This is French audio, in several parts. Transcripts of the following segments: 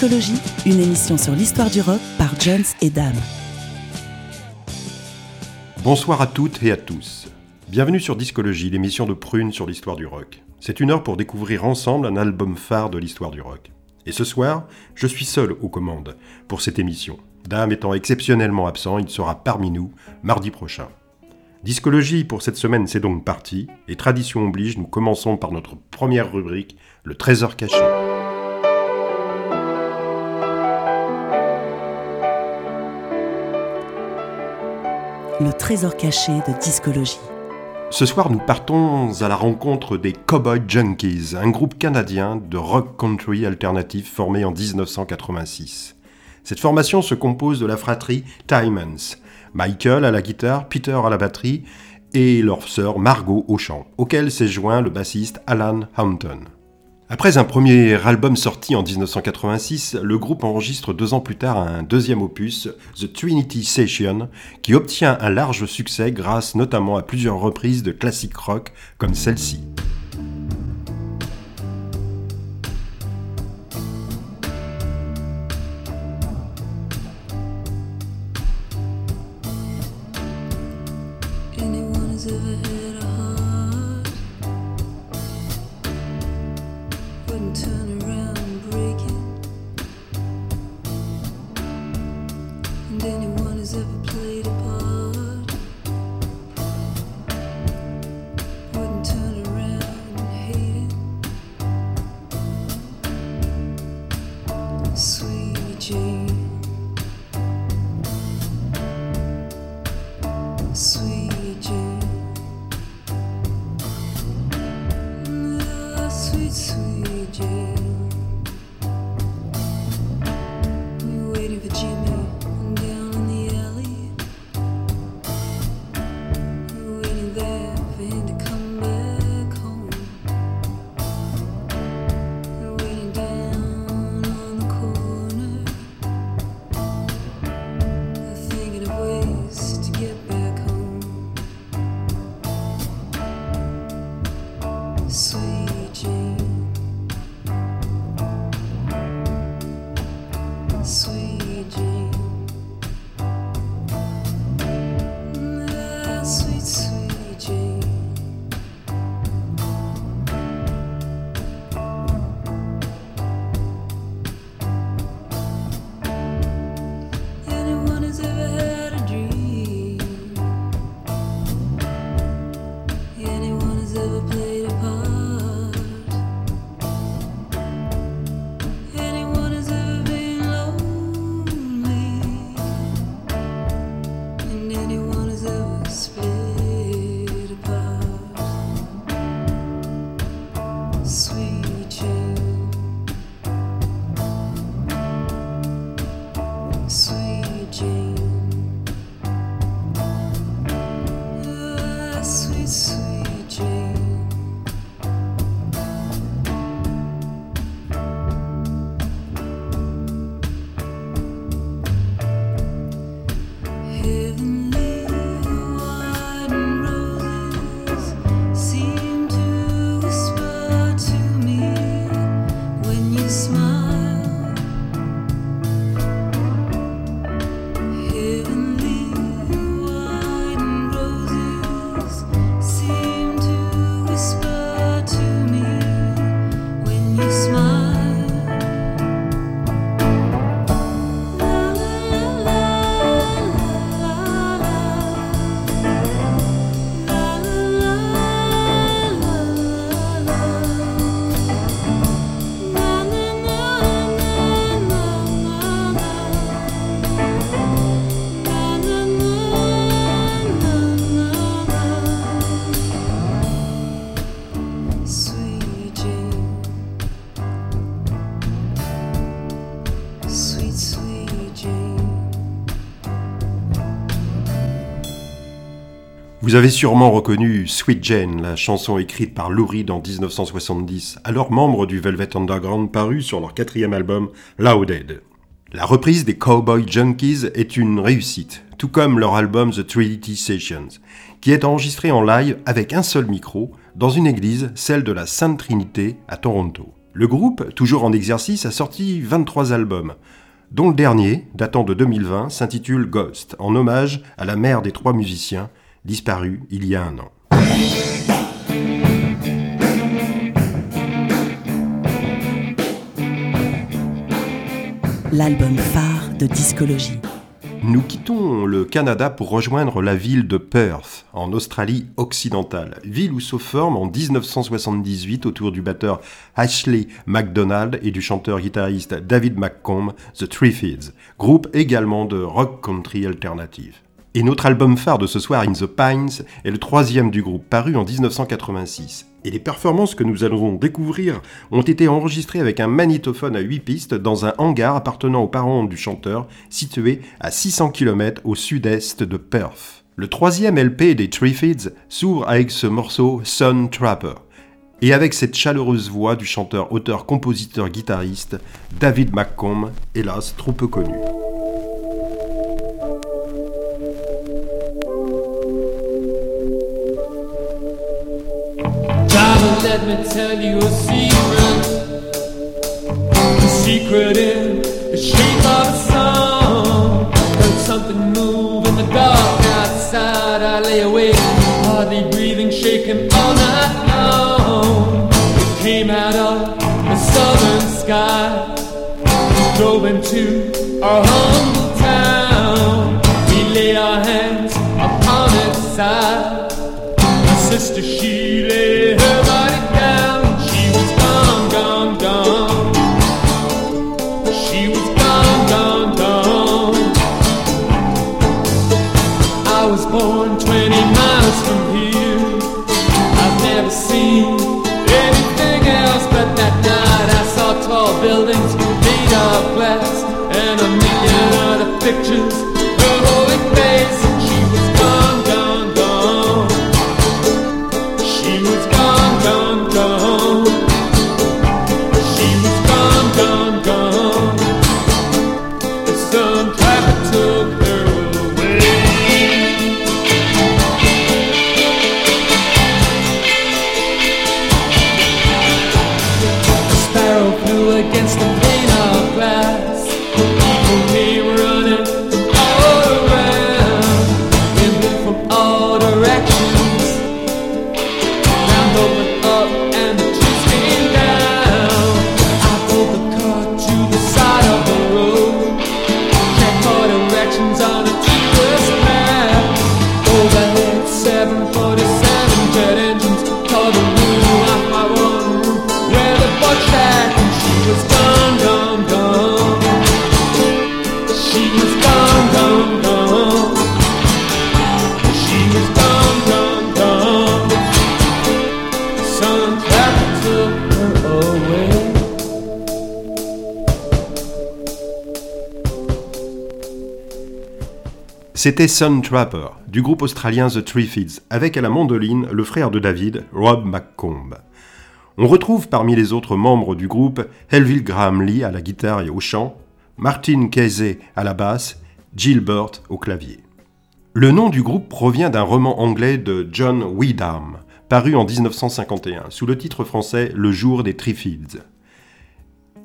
Discologie, une émission sur l'histoire du rock par Jones et Dame. Bonsoir à toutes et à tous. Bienvenue sur Discologie, l'émission de Prune sur l'histoire du rock. C'est une heure pour découvrir ensemble un album phare de l'histoire du rock. Et ce soir, je suis seul aux commandes pour cette émission. Dame étant exceptionnellement absent, il sera parmi nous mardi prochain. Discologie pour cette semaine, c'est donc parti, et tradition oblige, nous commençons par notre première rubrique, le trésor caché. Le trésor caché de discologie. Ce soir, nous partons à la rencontre des Cowboy Junkies, un groupe canadien de rock country alternatif formé en 1986. Cette formation se compose de la fratrie Timons, Michael à la guitare, Peter à la batterie et leur sœur Margot au chant, auquel s'est joint le bassiste Alan Hampton. Après un premier album sorti en 1986, le groupe enregistre deux ans plus tard un deuxième opus, The Trinity Session, qui obtient un large succès grâce notamment à plusieurs reprises de classiques rock comme celle-ci. Avez sûrement reconnu Sweet Jane, la chanson écrite par Lou Reed en 1970, alors membre du Velvet Underground paru sur leur quatrième album Louded. La reprise des Cowboy Junkies est une réussite, tout comme leur album The Trinity Sessions, qui est enregistré en live avec un seul micro dans une église, celle de la Sainte Trinité à Toronto. Le groupe, toujours en exercice, a sorti 23 albums, dont le dernier, datant de 2020, s'intitule Ghost, en hommage à la mère des trois musiciens, disparue il y a un an. L'album phare de discologie. Nous quittons le Canada pour rejoindre la ville de Perth, en Australie occidentale, ville où se forme en 1978 autour du batteur Ashley MacDonald et du chanteur-guitariste David McComb, The Triffids, groupe également de rock country alternative. Et notre album phare de ce soir, In the Pines, est le troisième du groupe, paru en 1986. Et les performances que nous allons découvrir ont été enregistrées avec un magnétophone à 8 pistes dans un hangar appartenant aux parents du chanteur, situé à 600 km au sud-est de Perth. Le troisième LP des Triffids s'ouvre avec ce morceau Sun Trapper. Et avec cette chaleureuse voix du chanteur, auteur, compositeur, guitariste David McComb, hélas trop peu connu. Let me tell you a secret. The secret in the shape of a song. Heard something move in the dark outside. I lay awake, hardly breathing, shaking all night long. It came out of the southern sky. Drove into our humble town. We laid our hands upon its side. My sister, glass and a million other pictures. C'était Sun Trapper, du groupe australien The Triffids, avec à la mandoline le frère de David, Rob McComb. On retrouve parmi les autres membres du groupe Helville Graham Lee à la guitare et au chant, Martin Casey à la basse, Gilbert au clavier. Le nom du groupe provient d'un roman anglais de John Wyndham, paru en 1951, sous le titre français Le jour des Triffids.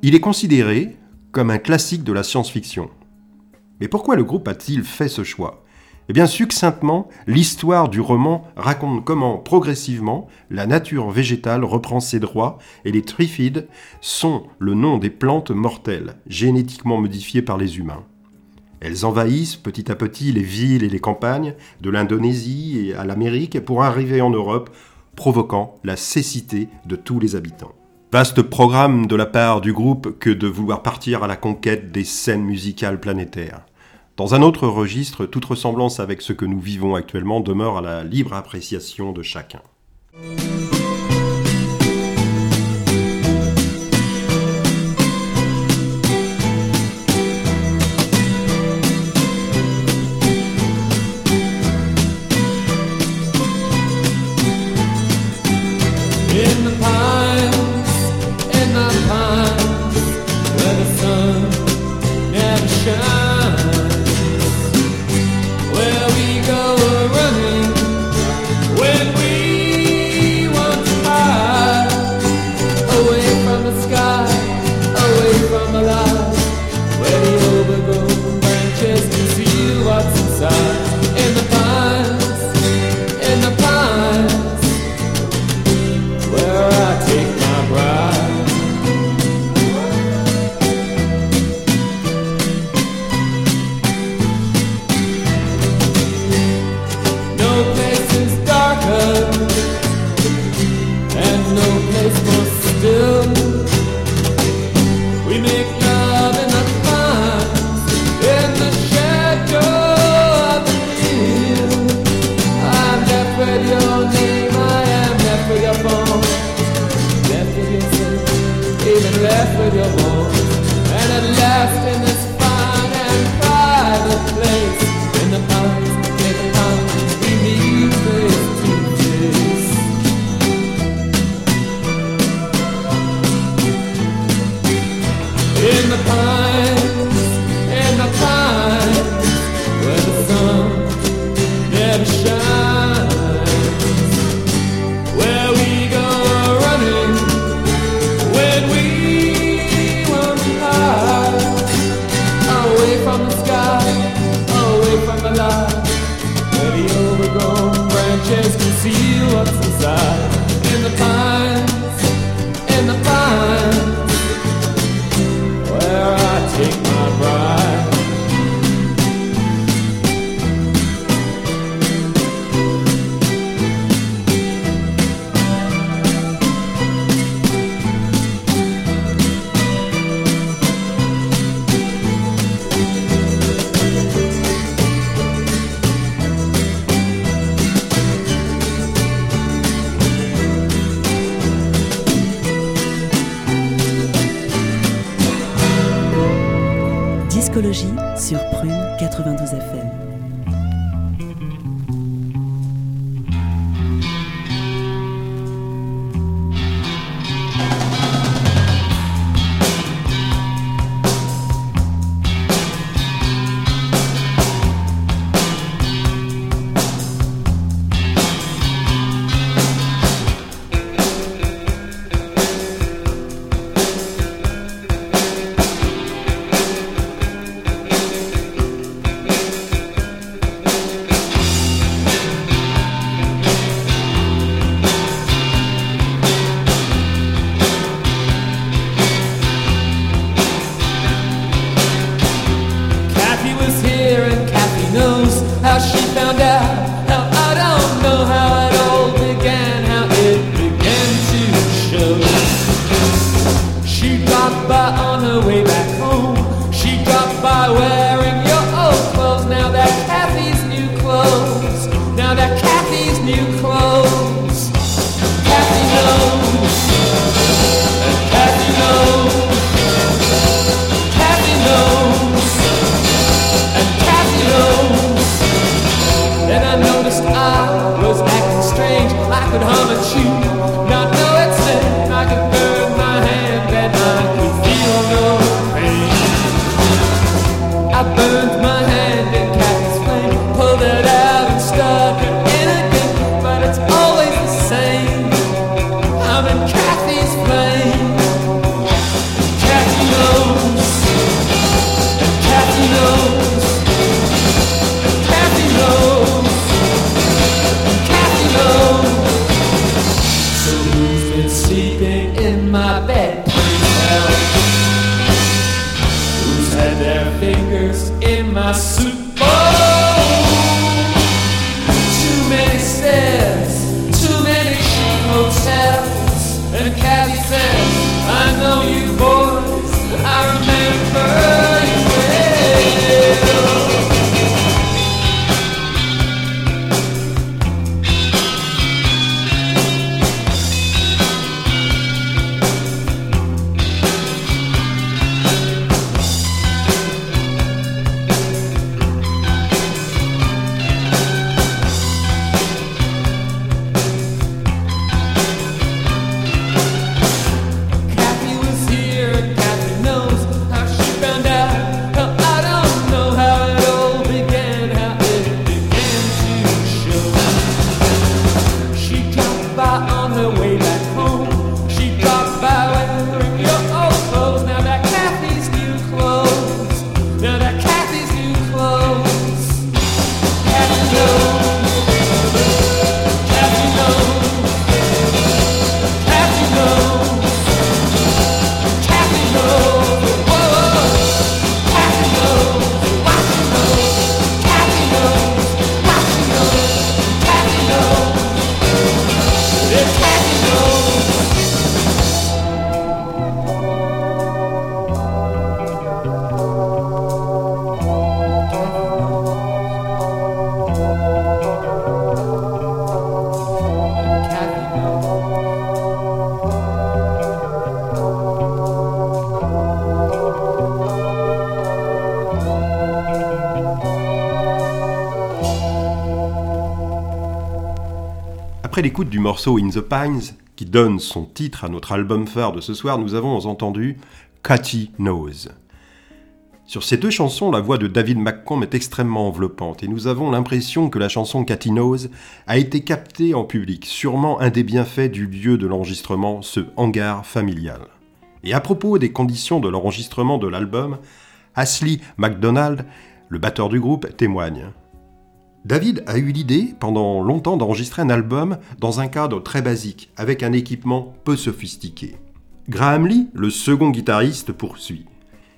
Il est considéré comme un classique de la science-fiction. Mais pourquoi le groupe a-t-il fait ce choix? Eh bien, succinctement, l'histoire du roman raconte comment, progressivement, la nature végétale reprend ses droits et les triffides sont le nom des plantes mortelles, génétiquement modifiées par les humains. Elles envahissent petit à petit les villes et les campagnes de l'Indonésie et à l'Amérique pour arriver en Europe, provoquant la cécité de tous les habitants. Vaste programme de la part du groupe que de vouloir partir à la conquête des scènes musicales planétaires. Dans un autre registre, toute ressemblance avec ce que nous vivons actuellement demeure à la libre appréciation de chacun. Après l'écoute du morceau In the Pines, qui donne son titre à notre album phare de ce soir, nous avons entendu Cathy Knows. Sur ces deux chansons, la voix de David McComb est extrêmement enveloppante et nous avons l'impression que la chanson Cathy Knows a été captée en public, sûrement un des bienfaits du lieu de l'enregistrement, ce hangar familial. Et à propos des conditions de l'enregistrement de l'album, Ashley McDonald, le batteur du groupe, témoigne. David a eu l'idée pendant longtemps d'enregistrer un album dans un cadre très basique, avec un équipement peu sophistiqué. Graham Lee, le second guitariste, poursuit.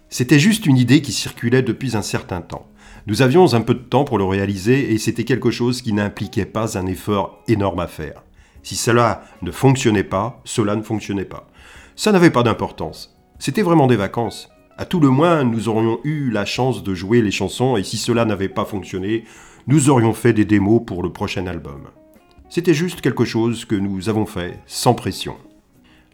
C'était juste une idée qui circulait depuis un certain temps. Nous avions un peu de temps pour le réaliser et c'était quelque chose qui n'impliquait pas un effort énorme à faire. Si cela ne fonctionnait pas, cela ne fonctionnait pas. Ça n'avait pas d'importance. C'était vraiment des vacances. À tout le moins, nous aurions eu la chance de jouer les chansons et si cela n'avait pas fonctionné, nous aurions fait des démos pour le prochain album. C'était juste quelque chose que nous avons fait sans pression.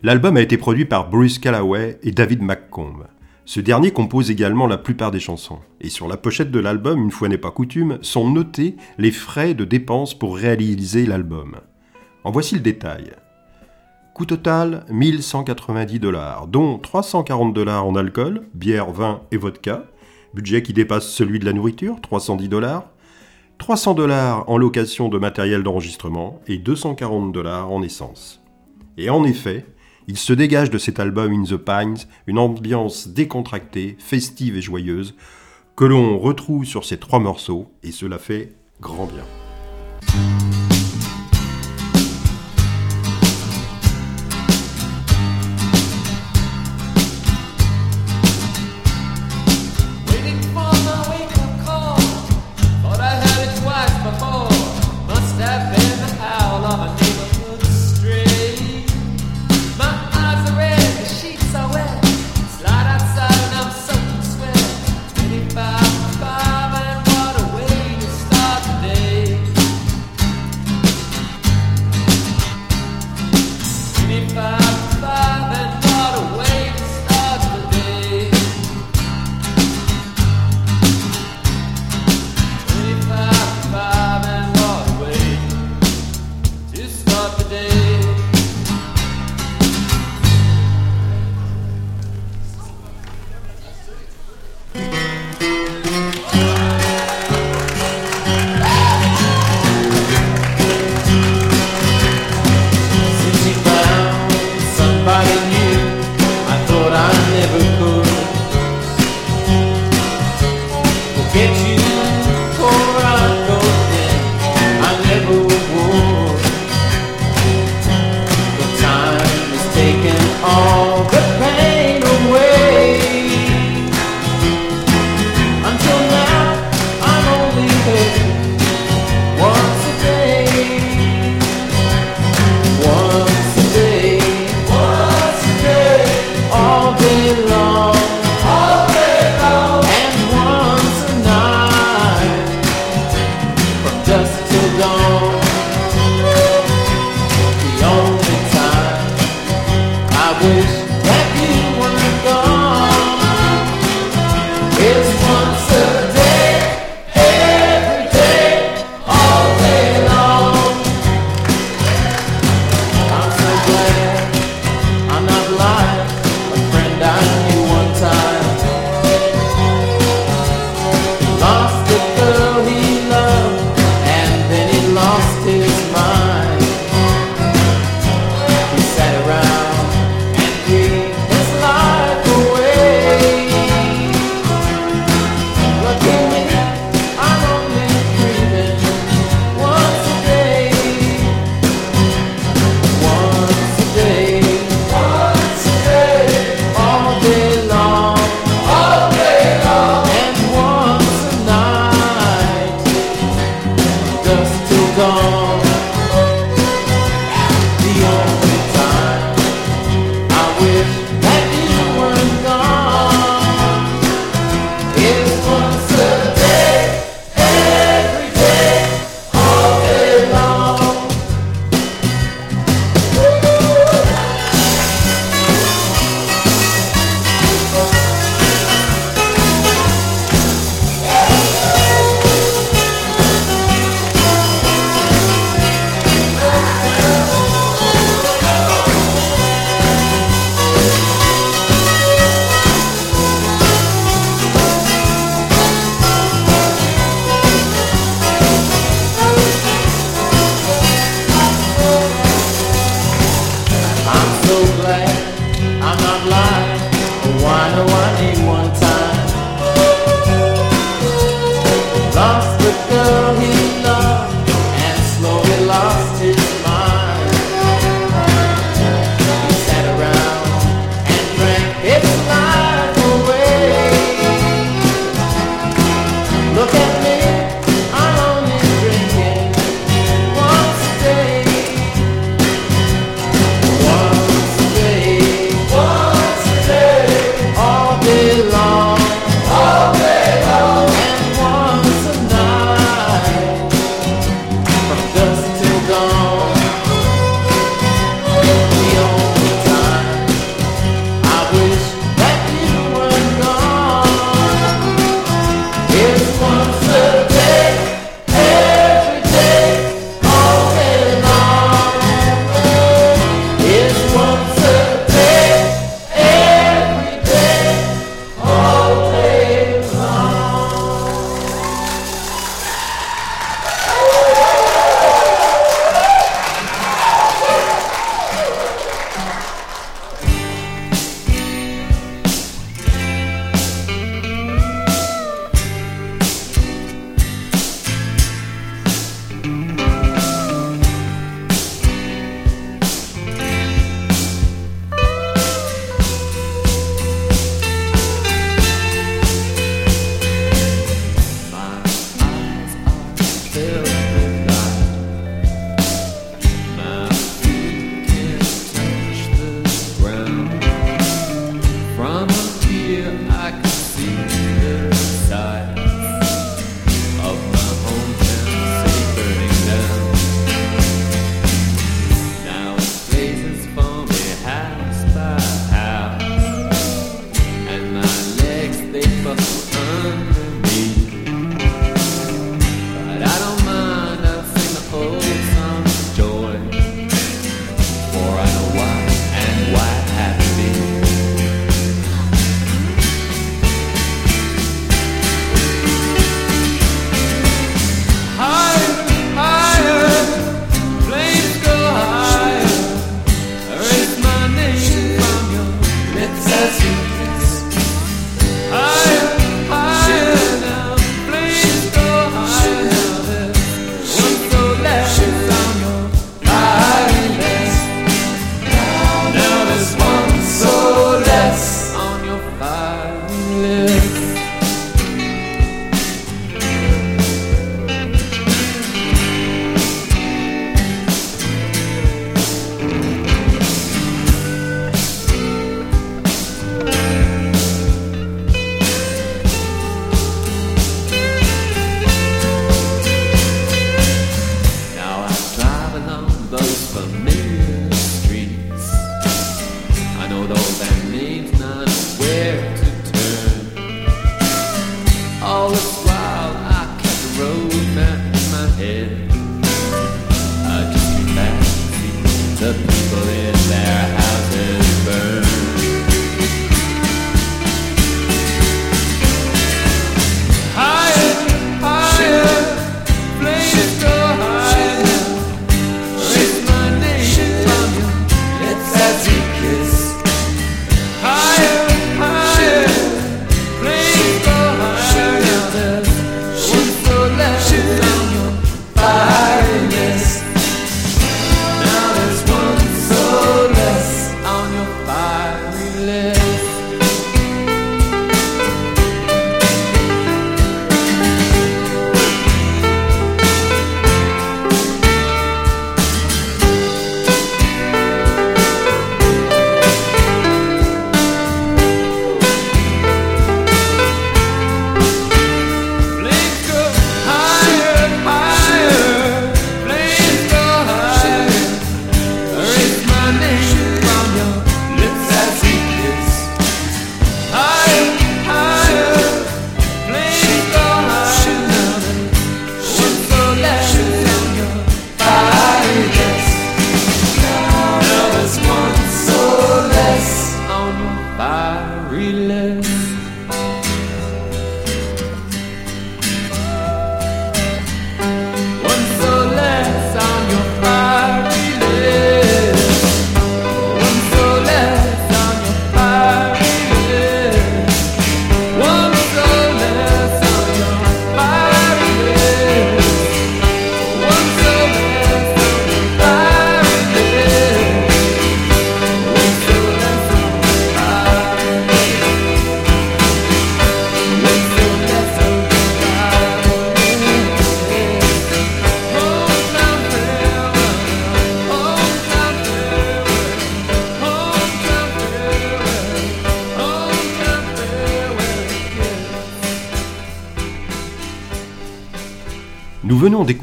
L'album a été produit par Bruce Callaway et David McComb. Ce dernier compose également la plupart des chansons. Et sur la pochette de l'album, une fois n'est pas coutume, sont notés les frais de dépenses pour réaliser l'album. En voici le détail. Coût total 1190 dollars, dont 340 dollars en alcool, bière, vin et vodka. Budget qui dépasse celui de la nourriture, 310 dollars. 300 dollars en location de matériel d'enregistrement et 240 dollars en essence. Et en effet, il se dégage de cet album In the Pines une ambiance décontractée, festive et joyeuse que l'on retrouve sur ces trois morceaux et cela fait grand bien.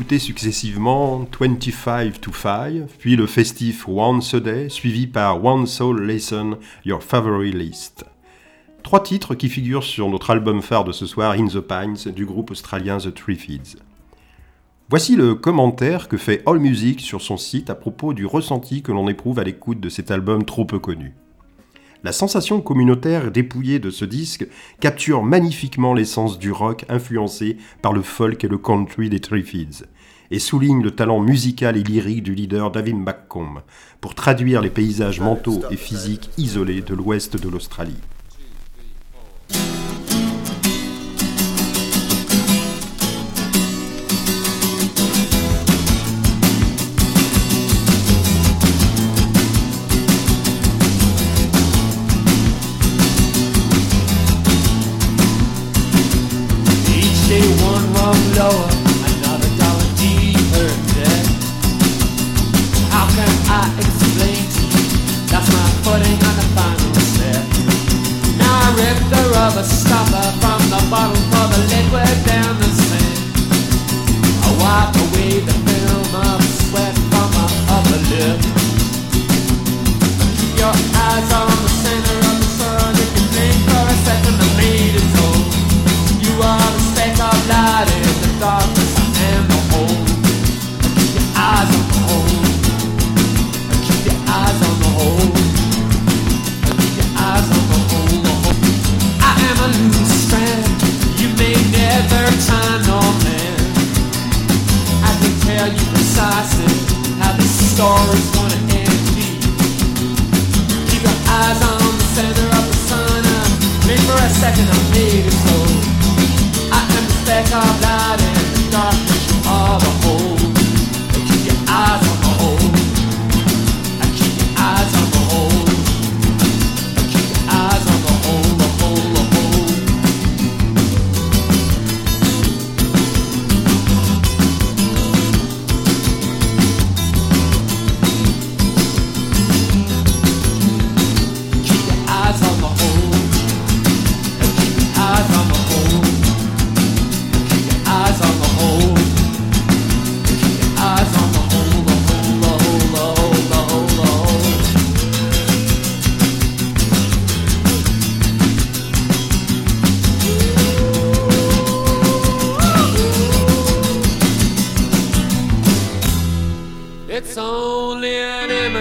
D'écouter successivement 25 to 5, puis le festif Once a Day, suivi par One Soul Lesson, Your Favorite List. Trois titres qui figurent sur notre album phare de ce soir, In the Pines, du groupe australien The Triffids. Voici le commentaire que fait AllMusic sur son site à propos du ressenti que l'on éprouve à l'écoute de cet album trop peu connu. La sensation communautaire dépouillée de ce disque capture magnifiquement l'essence du rock influencé par le folk et le country des Triffids et souligne le talent musical et lyrique du leader David McComb pour traduire les paysages mentaux et physiques isolés de l'ouest de l'Australie.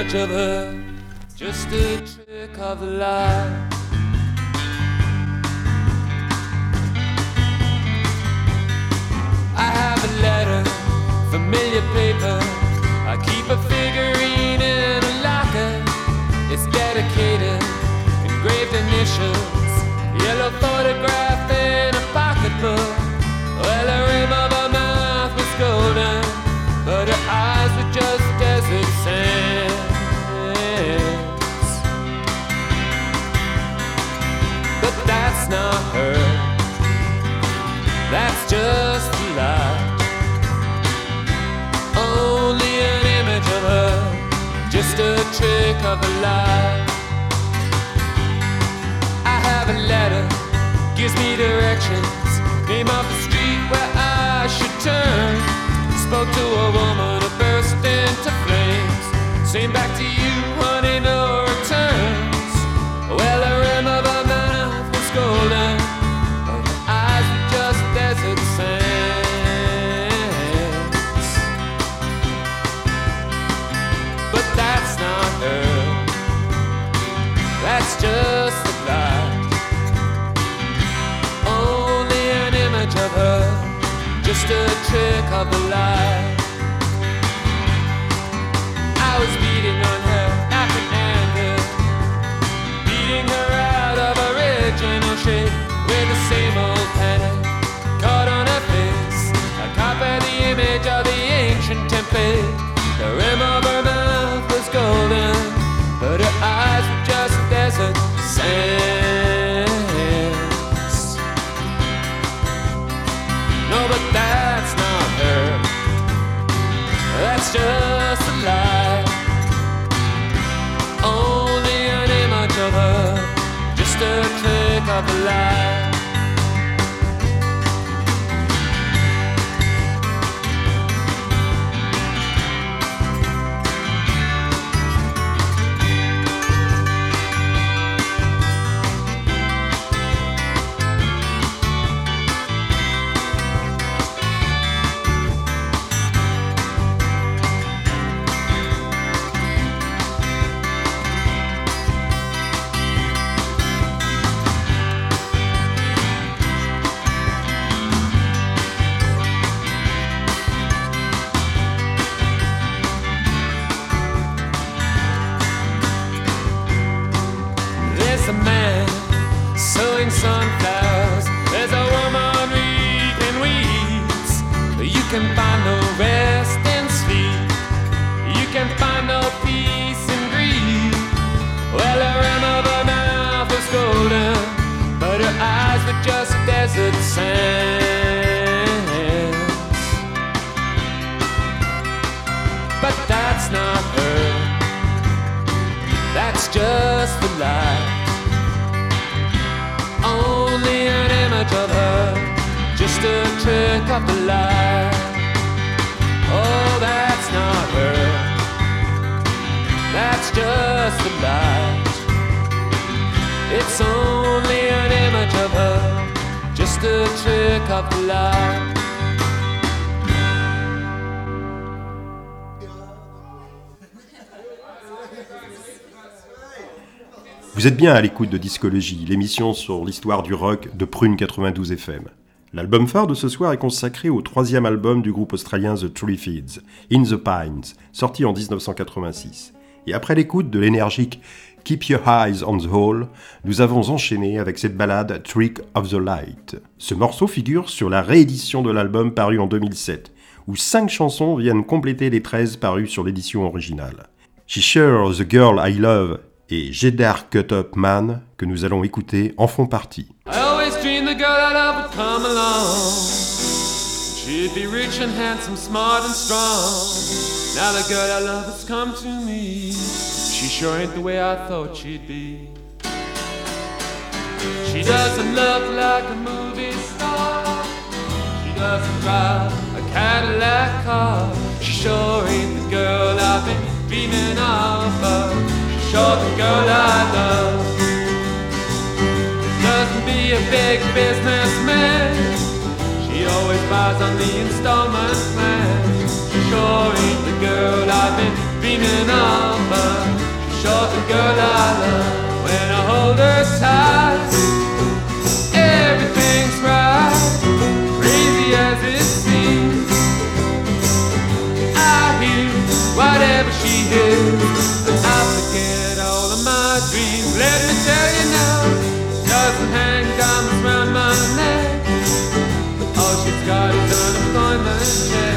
Image of just a trick of the light. I have a letter, familiar paper. I keep a figurine in a locker. It's dedicated, engraved initials, yellow photograph in I have a letter, gives me directions, name of the street where I should turn. Spoke to a woman who burst into flames. Same back to you, of the light. Vous êtes bien à l'écoute de Discologie, l'émission sur l'histoire du rock de Prune 92 FM. L'album phare de ce soir est consacré au troisième album du groupe australien The Tree Feeds, In the Pines, sorti en 1986. Et après l'écoute de l'énergique Keep Your Eyes on the Hole, nous avons enchaîné avec cette ballade Trick of the Light. Ce morceau figure sur la réédition de l'album paru en 2007, où cinq chansons viennent compléter les 13 parues sur l'édition originale. She Sure the Girl I Love et Jedar Cut Up Man, que nous allons écouter, en font partie. I always dreamed the girl I love would come along. She'd be rich and handsome, smart and strong. Now the girl I love has come to me. She sure ain't the way I thought she'd be. She doesn't look like a movie star. She doesn't drive a Cadillac car. She sure ain't the girl I've been dreaming of. But she's sure the girl I love doesn't be a big businessman. She always buys on the installment plan. She sure ain't the girl I've been dreaming of, sure the girl I love. When I hold her tight, everything's right, crazy as it seems. I hear whatever she hears, and I forget all of my dreams. Let me tell you now, doesn't hang diamonds round my neck. All she's got is unemployment check.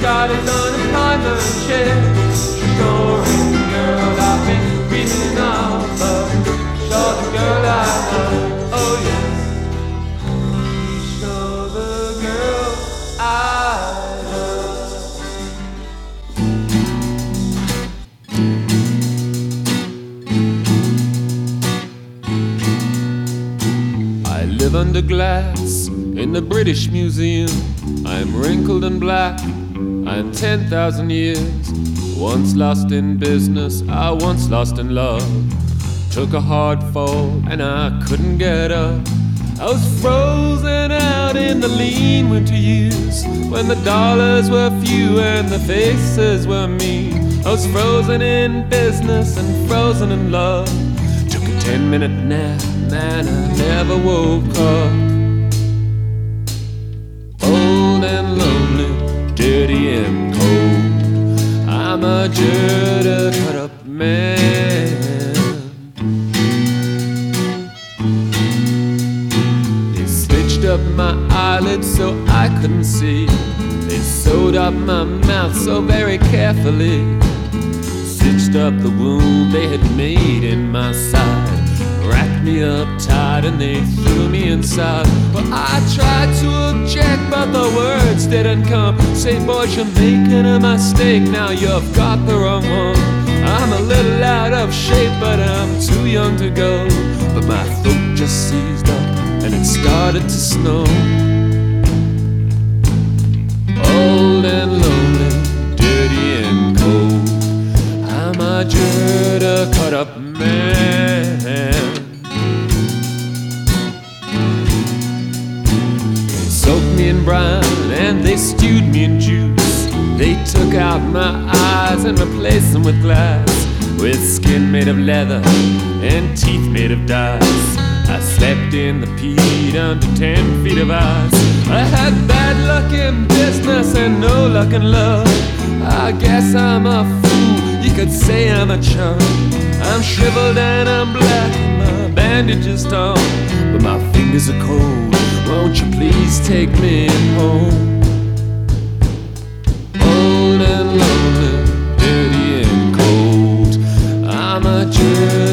got is unemployment check. She sure is girl I've been dreaming of, girl I love. Oh girl I love. I live under glass in the British Museum. I'm wrinkled and black. I'm 10,000 years. Once lost in business, I once lost in love. Took a hard fall and I couldn't get up. I was frozen out in the lean winter years when the dollars were few and the faces were mean. I was frozen in business and frozen in love. Took a 10 minute nap, man, I never woke up. Up my mouth so very carefully. Stitched up the wound they had made in my side. Wrapped me up tight and they threw me inside. Well, I tried to object, but the words didn't come. Say, boys, you're making a mistake. Now you've got the wrong one. I'm a little out of shape, but I'm too young to go. But my throat just seized up and it started to snow. Old and lonely, dirty and cold. I'm a dirt, a cut up man. They soaked me in brine and they stewed me in juice. They took out my eyes and replaced them with glass, with skin made of leather and teeth made of dice. I slept in the peat under ten feet of ice. I had bad luck in business and no luck in love. I guess I'm a fool. You could say I'm a chump. I'm shriveled and I'm black. My bandages torn, but my fingers are cold. Won't you please take me home? Old and lonely, dirty and cold. I'm a dirty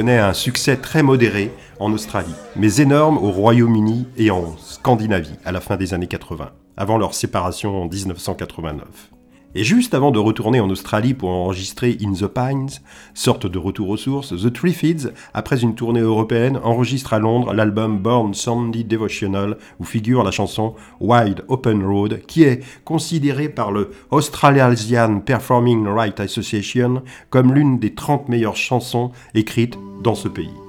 connaît un succès très modéré en Australie, mais énorme au Royaume-Uni et en Scandinavie à la fin des années 80, avant leur séparation en 1989. Et juste avant de retourner en Australie pour enregistrer In the Pines, sorte de retour aux sources, The Triffids, après une tournée européenne, enregistre à Londres l'album Born Sunday Devotional où figure la chanson Wide Open Road qui est considérée par le Australasian Performing Right Association comme l'une des 30 meilleures chansons écrites dans ce pays.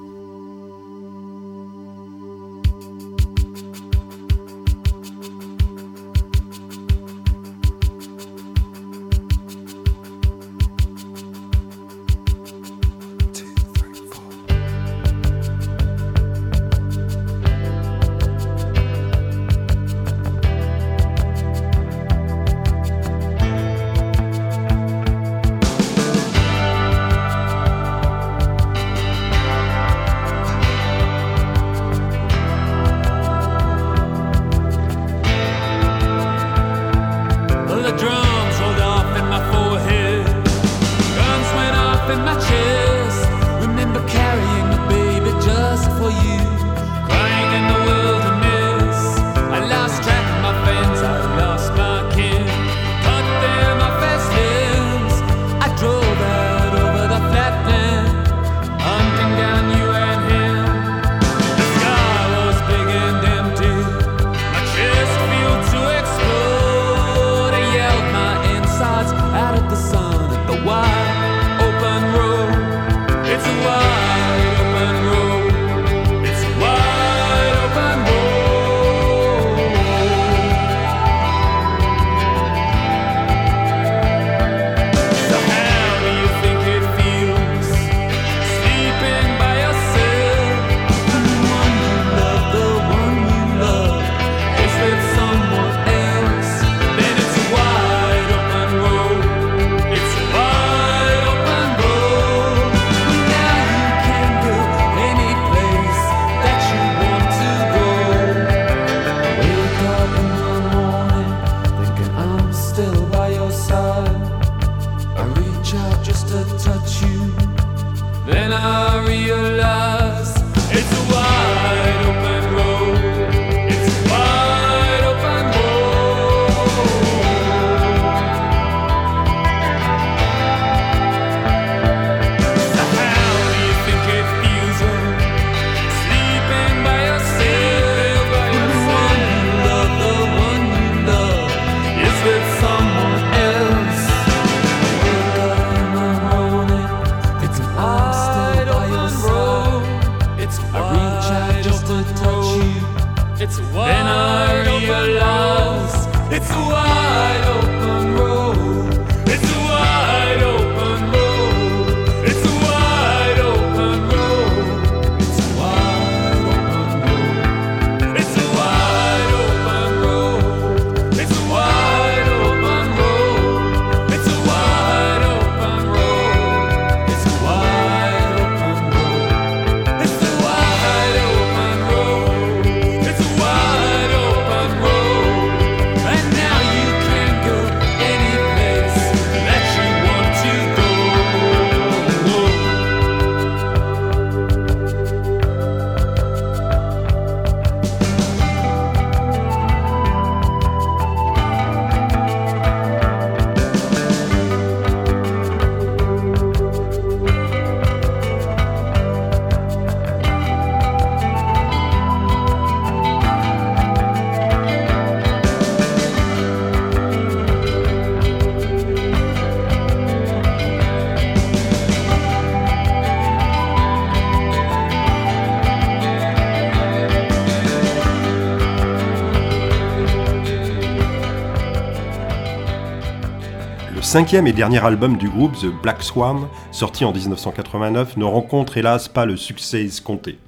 Cinquième et dernier album du groupe, The Black Swan, sorti en 1989, ne rencontre hélas pas le succès escompté.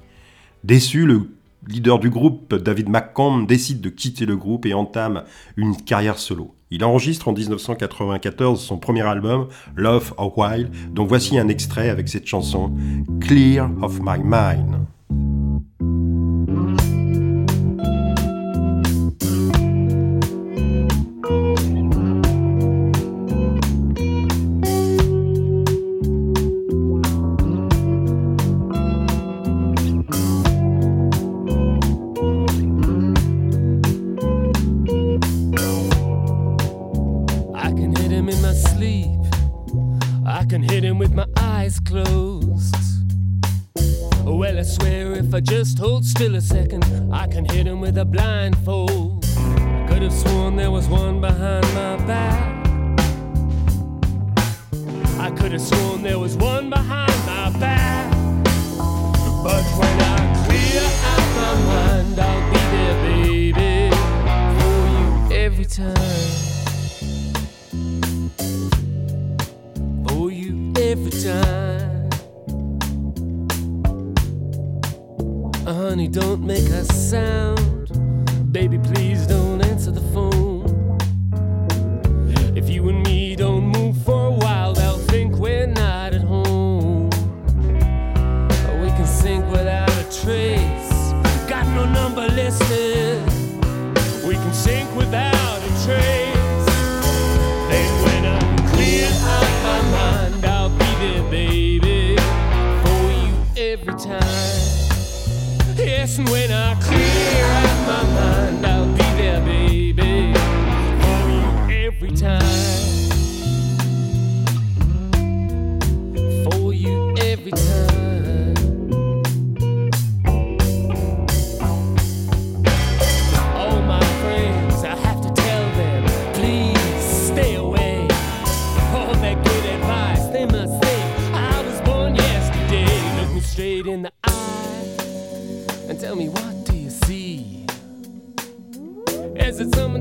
Déçu, le leader du groupe, David McComb, décide de quitter le groupe et entame une carrière solo. Il enregistre en 1994 son premier album, Love of Wild, dont voici un extrait avec cette chanson, Clear of My Mind. Yes, and when I clear out my mind, I'll be there, baby, for you every time.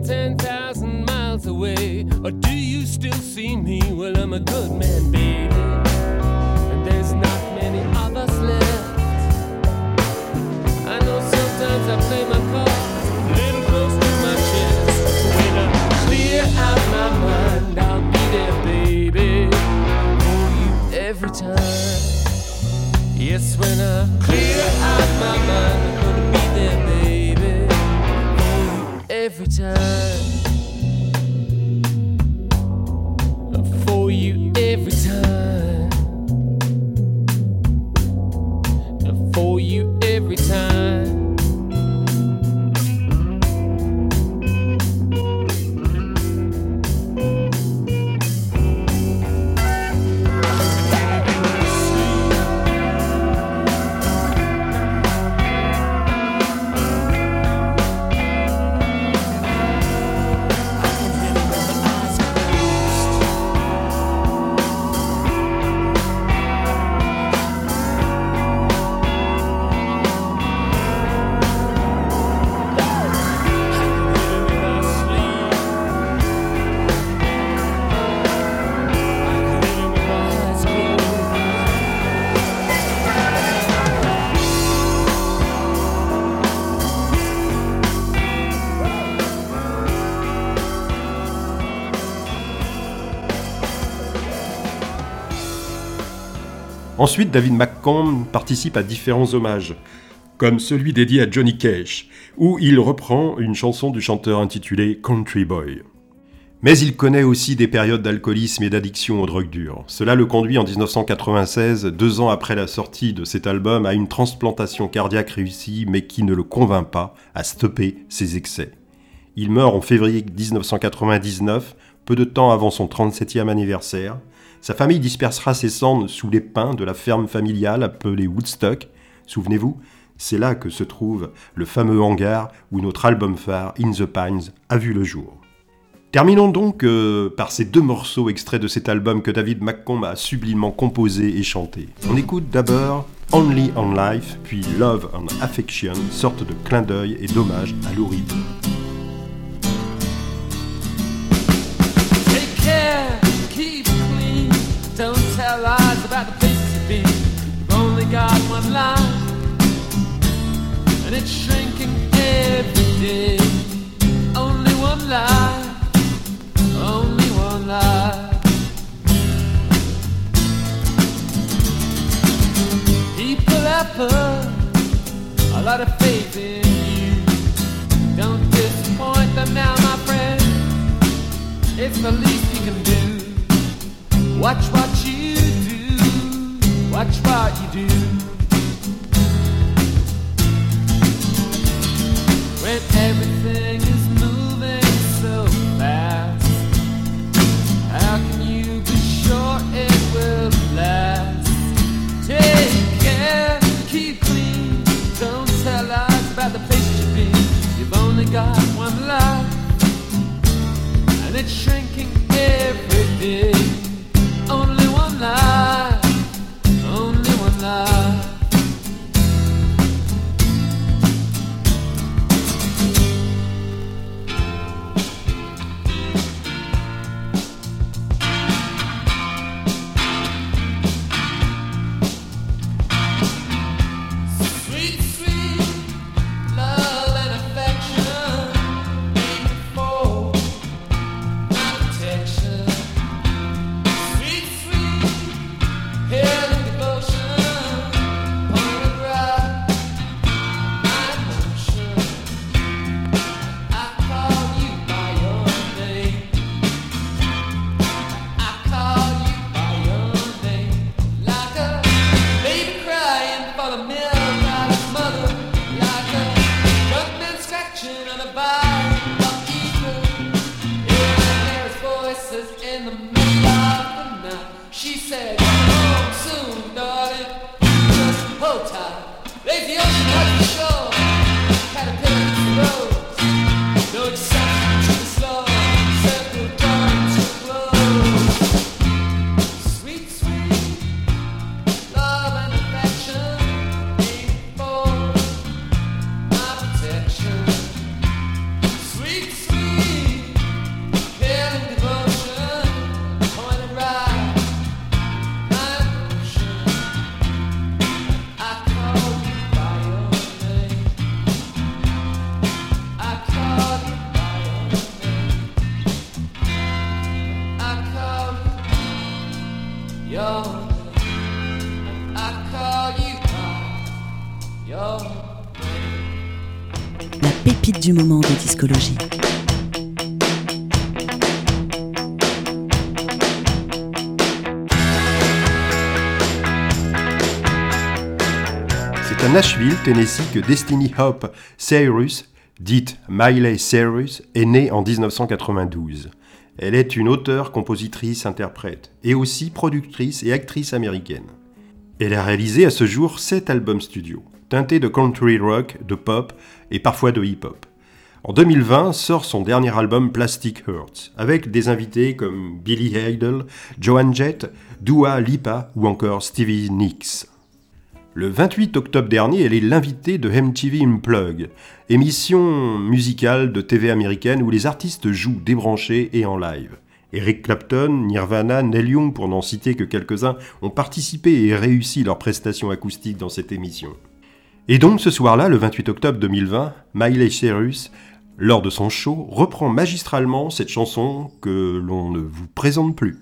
10,000 miles away? Or do you still see me? Well, I'm a good man, baby. And there's not many of us left. I know sometimes I play my cards a little close to my chest. When I clear out my mind, I'll be there, baby, for you every time. Yes, when I clear out my mind, every time. Ensuite, David McComb participe à différents hommages, comme celui dédié à Johnny Cash, où il reprend une chanson du chanteur intitulée Country Boy. Mais il connaît aussi des périodes d'alcoolisme et d'addiction aux drogues dures. Cela le conduit en 1996, deux ans après la sortie de cet album, à une transplantation cardiaque réussie, mais qui ne le convainc pas à stopper ses excès. Il meurt en février 1999, peu de temps avant son 37e anniversaire. Sa famille dispersera ses cendres sous les pins de la ferme familiale appelée Woodstock. Souvenez-vous, c'est là que se trouve le fameux hangar où notre album phare In the Pines a vu le jour. Terminons donc euh, par ces deux morceaux extraits de cet album que David McComb a sublimement composé et chanté. On écoute d'abord Only on Life, puis Love and Affection, sorte de clin d'œil et d'hommage à Lou. And it's shrinking every day. Only one life, only one life. People have put a lot of faith in you. Don't disappoint them now, my friend. It's the least you can do. Watch what you do. Watch what you do. C'est à Nashville, Tennessee, que Destiny Hope Cyrus, dite Miley Cyrus, est née en 1992. Elle est une auteure, compositrice, interprète, et aussi productrice et actrice américaine. Elle a réalisé à ce jour 7 albums studio, teintés de country rock, de pop et parfois de hip-hop. En 2020 sort son dernier album Plastic Hearts, avec des invités comme Billy Idol, Joan Jett, Dua Lipa ou encore Stevie Nicks. Le 28 octobre dernier, elle est l'invitée de MTV Unplugged, émission musicale de TV américaine où les artistes jouent débranchés et en live. Eric Clapton, Nirvana, Neil pour n'en citer que quelques-uns, ont participé et réussi leurs prestations acoustiques dans cette émission. Et donc ce soir-là, le 28 octobre 2020, Miley Cyrus, lors de son show, reprend magistralement cette chanson que l'on ne vous présente plus.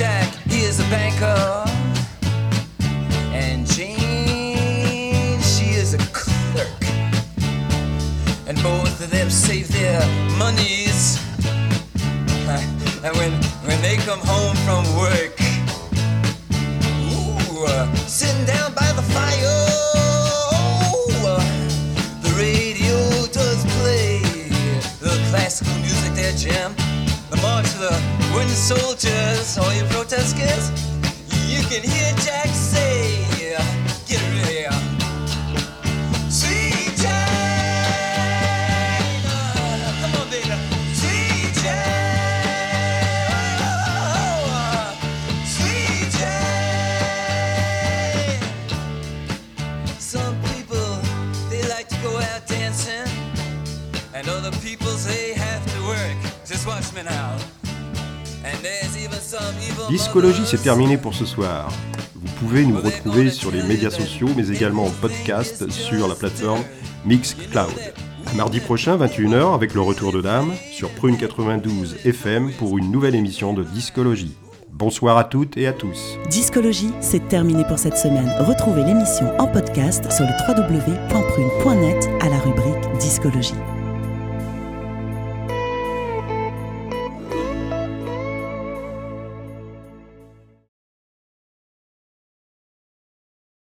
Jack, he is a banker. And Jane, she is a clerk. And both of them save their monies. And when, when they come home from work, ooh, uh, sitting down by the fire, uh, the radio does play the classical music, their jam, the march of the wooden soldier. Discologie, c'est terminé pour ce soir. Vous pouvez nous retrouver sur les médias sociaux, mais également en podcast sur la plateforme Mixcloud. À mardi prochain, 21h, avec le retour de Dame, sur Prune 92 FM pour une nouvelle émission de Discologie. Bonsoir à toutes et à tous. Discologie, c'est terminé pour cette semaine. Retrouvez l'émission en podcast sur le www.prune.net à la rubrique Discologie.